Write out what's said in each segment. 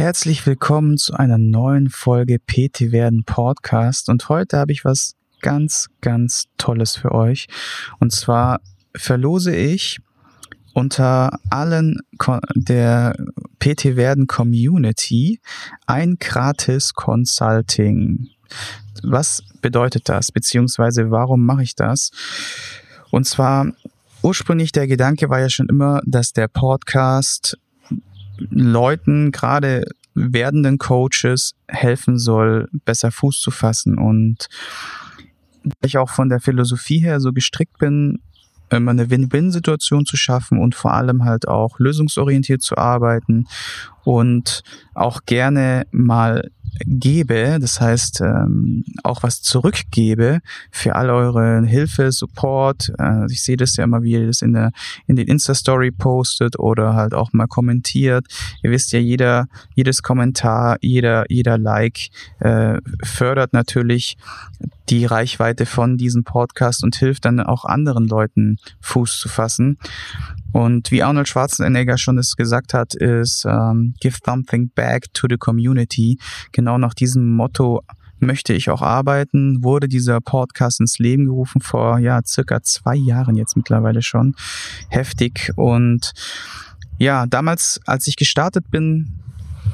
Herzlich willkommen zu einer neuen Folge PT Werden Podcast und heute habe ich was ganz, ganz Tolles für euch. Und zwar verlose ich unter allen der PT Werden Community ein gratis Consulting. Was bedeutet das? Beziehungsweise warum mache ich das? Und zwar ursprünglich der Gedanke war ja schon immer, dass der Podcast Leuten, gerade werdenden Coaches, helfen soll, besser Fuß zu fassen. Und ich auch von der Philosophie her so gestrickt bin, immer eine Win-Win-Situation zu schaffen und vor allem halt auch lösungsorientiert zu arbeiten und auch gerne mal gebe, das heißt ähm, auch was zurückgebe für all eure Hilfe, Support. Äh, ich sehe das ja immer, wie ihr das in der in den Insta-Story postet oder halt auch mal kommentiert. Ihr wisst ja, jeder jedes Kommentar, jeder jeder Like äh, fördert natürlich die Reichweite von diesem Podcast und hilft dann auch anderen Leuten Fuß zu fassen. Und wie Arnold Schwarzenegger schon es gesagt hat, ist um, Give something back to the community. Genau nach diesem Motto möchte ich auch arbeiten, wurde dieser Podcast ins Leben gerufen vor ja circa zwei Jahren jetzt mittlerweile schon. Heftig. Und ja, damals, als ich gestartet bin,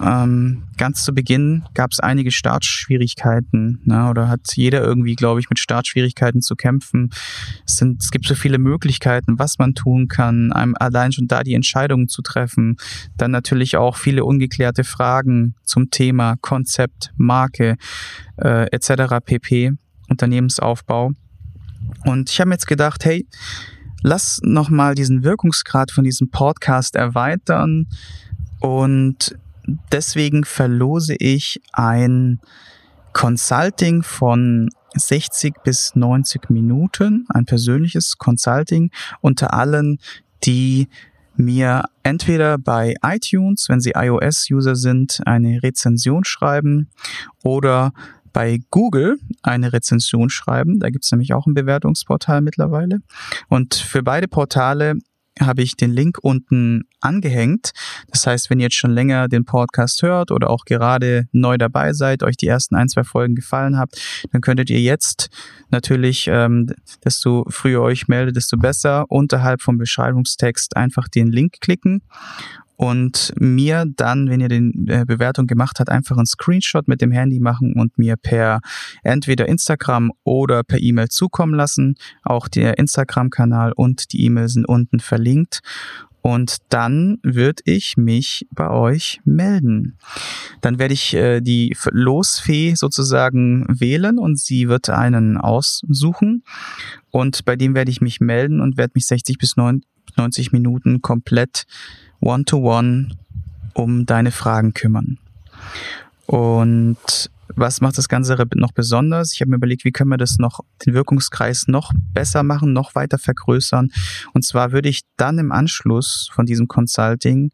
ähm, ganz zu Beginn gab es einige Startschwierigkeiten, ne, oder hat jeder irgendwie, glaube ich, mit Startschwierigkeiten zu kämpfen. Es, sind, es gibt so viele Möglichkeiten, was man tun kann, einem allein schon da die Entscheidungen zu treffen. Dann natürlich auch viele ungeklärte Fragen zum Thema Konzept, Marke äh, etc. pp. Unternehmensaufbau. Und ich habe mir jetzt gedacht, hey, lass nochmal diesen Wirkungsgrad von diesem Podcast erweitern und deswegen verlose ich ein Consulting von 60 bis 90 Minuten, ein persönliches Consulting unter allen, die mir entweder bei iTunes, wenn sie iOS-User sind, eine Rezension schreiben oder bei Google eine Rezension schreiben. Da gibt es nämlich auch ein Bewertungsportal mittlerweile. Und für beide Portale habe ich den Link unten angehängt. Das heißt, wenn ihr jetzt schon länger den Podcast hört oder auch gerade neu dabei seid, euch die ersten ein, zwei Folgen gefallen habt, dann könntet ihr jetzt natürlich, ähm, desto früher euch meldet, desto besser, unterhalb vom Beschreibungstext einfach den Link klicken und mir dann, wenn ihr den äh, Bewertung gemacht habt, einfach einen Screenshot mit dem Handy machen und mir per entweder Instagram oder per E-Mail zukommen lassen. Auch der Instagram-Kanal und die E-Mail sind unten verlinkt. Und dann würde ich mich bei euch melden. Dann werde ich äh, die Losfee sozusagen wählen und sie wird einen aussuchen. Und bei dem werde ich mich melden und werde mich 60 bis 90 Minuten komplett One-to-One um deine Fragen kümmern. Und was macht das Ganze noch besonders? Ich habe mir überlegt, wie können wir das noch, den Wirkungskreis noch besser machen, noch weiter vergrößern. Und zwar würde ich dann im Anschluss von diesem Consulting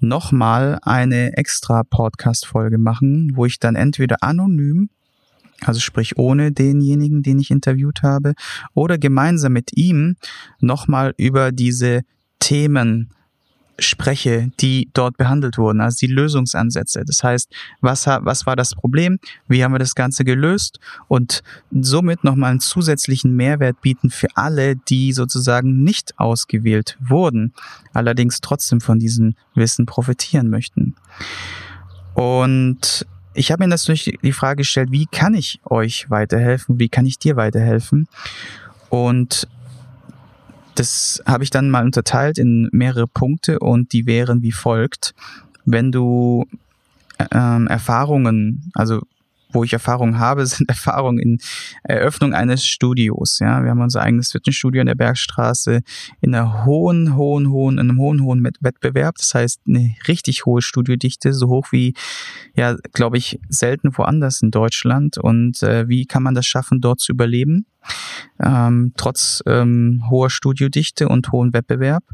nochmal eine extra Podcast-Folge machen, wo ich dann entweder anonym, also sprich ohne denjenigen, den ich interviewt habe, oder gemeinsam mit ihm nochmal über diese Themen spreche, die dort behandelt wurden, also die Lösungsansätze. Das heißt, was, was war das Problem? Wie haben wir das Ganze gelöst? Und somit nochmal einen zusätzlichen Mehrwert bieten für alle, die sozusagen nicht ausgewählt wurden, allerdings trotzdem von diesem Wissen profitieren möchten. Und ich habe mir natürlich die Frage gestellt, wie kann ich euch weiterhelfen? Wie kann ich dir weiterhelfen? Und das habe ich dann mal unterteilt in mehrere Punkte und die wären wie folgt. Wenn du ähm, Erfahrungen, also wo ich Erfahrungen habe, sind Erfahrungen in Eröffnung eines Studios. Ja, wir haben unser eigenes Fitnessstudio in der Bergstraße in einer hohen, hohen, hohen, in einem hohen, hohen Wettbewerb. Das heißt, eine richtig hohe Studiodichte, so hoch wie, ja, glaube ich, selten woanders in Deutschland. Und äh, wie kann man das schaffen, dort zu überleben? Ähm, trotz ähm, hoher Studiodichte und hohen Wettbewerb.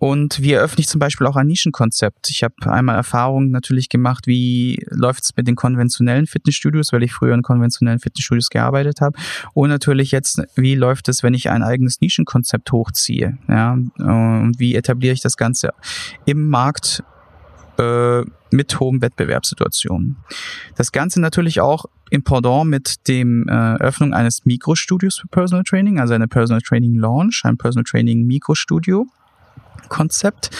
Und wie eröffne ich zum Beispiel auch ein Nischenkonzept? Ich habe einmal Erfahrungen natürlich gemacht, wie läuft es mit den konventionellen Fitnessstudios, weil ich früher in konventionellen Fitnessstudios gearbeitet habe. Und natürlich jetzt, wie läuft es, wenn ich ein eigenes Nischenkonzept hochziehe? Ja, und wie etabliere ich das Ganze im Markt äh, mit hohen Wettbewerbssituationen. Das Ganze natürlich auch im Pendant mit dem äh, Öffnung eines Mikrostudios für Personal Training, also eine Personal Training Launch, ein Personal Training Mikrostudio. Konzept.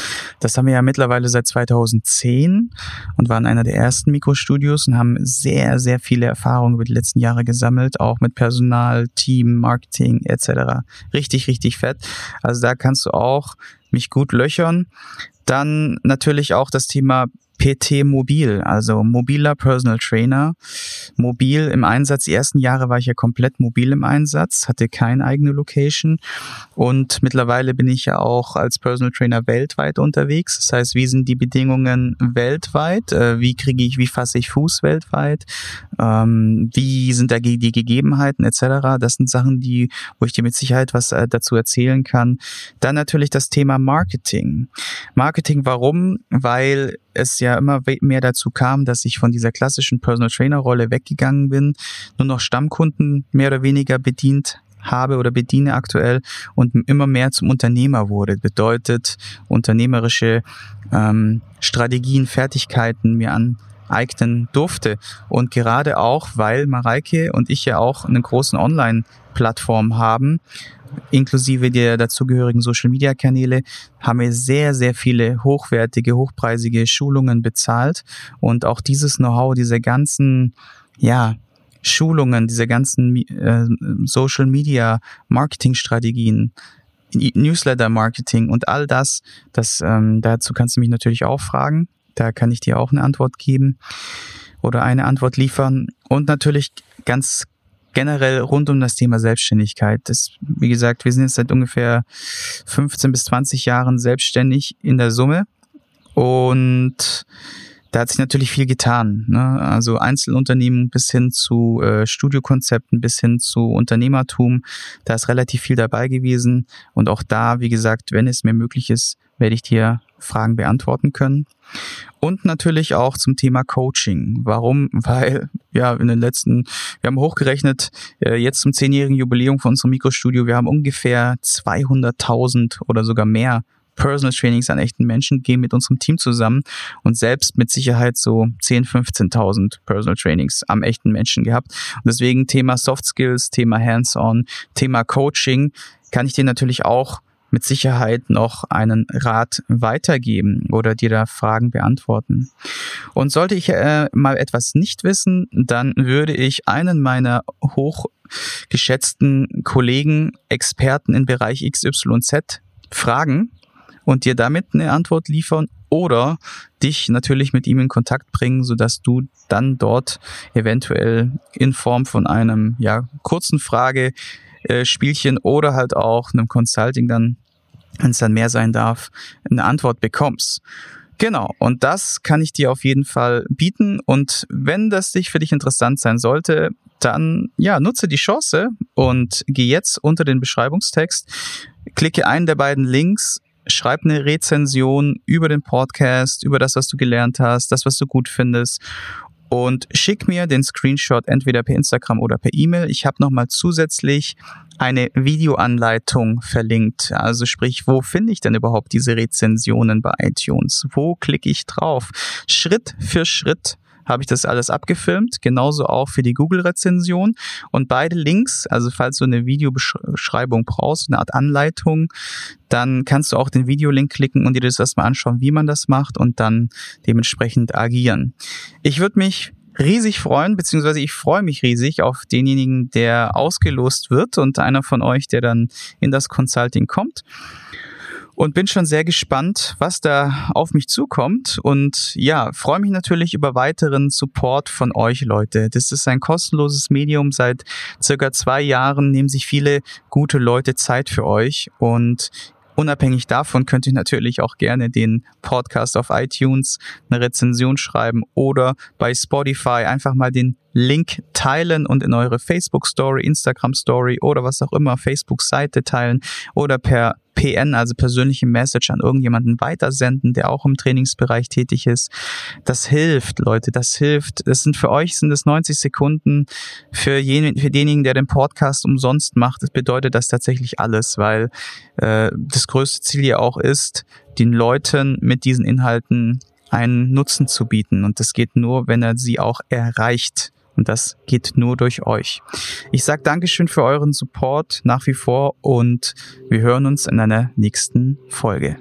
Das haben wir ja mittlerweile seit 2010 und waren einer der ersten Mikrostudios und haben sehr, sehr viele Erfahrungen über die letzten Jahre gesammelt, auch mit Personal, Team, Marketing etc. Richtig, richtig fett. Also da kannst du auch mich gut löchern. Dann natürlich auch das Thema PT Mobil, also mobiler Personal Trainer. Mobil im Einsatz. Die ersten Jahre war ich ja komplett mobil im Einsatz, hatte keine eigene Location. Und mittlerweile bin ich ja auch als Personal Trainer weltweit unterwegs. Das heißt, wie sind die Bedingungen weltweit? Äh, wie kriege ich, wie fasse ich Fuß weltweit? Ähm, wie sind da die Gegebenheiten etc.? Das sind Sachen, die, wo ich dir mit Sicherheit was äh, dazu erzählen kann. Dann natürlich das Thema Marketing. Marketing, warum? Weil es ja immer mehr dazu kam, dass ich von dieser klassischen Personal Trainer Rolle weggegangen bin, nur noch Stammkunden mehr oder weniger bedient habe oder bediene aktuell und immer mehr zum Unternehmer wurde. Bedeutet unternehmerische ähm, Strategien, Fertigkeiten mir aneignen durfte. Und gerade auch, weil Mareike und ich ja auch einen großen Online-Plattform haben, inklusive der dazugehörigen Social-Media-Kanäle, haben wir sehr, sehr viele hochwertige, hochpreisige Schulungen bezahlt. Und auch dieses Know-how, diese ganzen, ja, Schulungen, diese ganzen äh, Social-Media-Marketing-Strategien, Newsletter-Marketing und all das, das ähm, dazu kannst du mich natürlich auch fragen. Da kann ich dir auch eine Antwort geben oder eine Antwort liefern. Und natürlich ganz generell rund um das Thema Selbstständigkeit. Das, wie gesagt, wir sind jetzt seit ungefähr 15 bis 20 Jahren selbstständig in der Summe und da hat sich natürlich viel getan. Ne? Also Einzelunternehmen bis hin zu äh, Studiokonzepten, bis hin zu Unternehmertum. Da ist relativ viel dabei gewesen. Und auch da, wie gesagt, wenn es mir möglich ist, werde ich dir Fragen beantworten können. Und natürlich auch zum Thema Coaching. Warum? Weil, ja, in den letzten, wir haben hochgerechnet, äh, jetzt zum zehnjährigen Jubiläum von unserem Mikrostudio, wir haben ungefähr 200.000 oder sogar mehr Personal Trainings an echten Menschen, gehen mit unserem Team zusammen und selbst mit Sicherheit so 10, 15.000 Personal Trainings am echten Menschen gehabt. Und deswegen Thema Soft Skills, Thema Hands-on, Thema Coaching kann ich dir natürlich auch mit Sicherheit noch einen Rat weitergeben oder dir da Fragen beantworten. Und sollte ich äh, mal etwas nicht wissen, dann würde ich einen meiner hochgeschätzten Kollegen, Experten im Bereich XYZ fragen und dir damit eine Antwort liefern oder dich natürlich mit ihm in Kontakt bringen, sodass du dann dort eventuell in Form von einem ja, kurzen Frage äh, oder halt auch einem Consulting dann, wenn es dann mehr sein darf, eine Antwort bekommst. Genau, und das kann ich dir auf jeden Fall bieten. Und wenn das dich für dich interessant sein sollte, dann ja, nutze die Chance und geh jetzt unter den Beschreibungstext, klicke einen der beiden Links, schreib eine Rezension über den Podcast, über das, was du gelernt hast, das, was du gut findest und schick mir den Screenshot entweder per Instagram oder per E-Mail. Ich habe nochmal zusätzlich eine Videoanleitung verlinkt. Also sprich, wo finde ich denn überhaupt diese Rezensionen bei iTunes? Wo klicke ich drauf? Schritt für Schritt habe ich das alles abgefilmt, genauso auch für die Google-Rezension. Und beide Links, also falls du eine Videobeschreibung brauchst, eine Art Anleitung, dann kannst du auch den Videolink klicken und dir das erstmal anschauen, wie man das macht und dann dementsprechend agieren. Ich würde mich riesig freuen, beziehungsweise ich freue mich riesig auf denjenigen, der ausgelost wird und einer von euch, der dann in das Consulting kommt und bin schon sehr gespannt, was da auf mich zukommt. Und ja, freue mich natürlich über weiteren Support von euch, Leute. Das ist ein kostenloses Medium. Seit circa zwei Jahren nehmen sich viele gute Leute Zeit für euch und Unabhängig davon könnt ihr natürlich auch gerne den Podcast auf iTunes eine Rezension schreiben oder bei Spotify einfach mal den Link teilen und in eure Facebook Story, Instagram Story oder was auch immer, Facebook Seite teilen oder per PN, also persönliche Message an irgendjemanden weitersenden, der auch im Trainingsbereich tätig ist. Das hilft, Leute, das hilft. Das sind für euch sind es 90 Sekunden. Für, jen, für denjenigen, der den Podcast umsonst macht, das bedeutet das tatsächlich alles, weil äh, das größte Ziel ja auch ist, den Leuten mit diesen Inhalten einen Nutzen zu bieten. Und das geht nur, wenn er sie auch erreicht. Und das geht nur durch euch. Ich sage Dankeschön für euren Support nach wie vor und wir hören uns in einer nächsten Folge.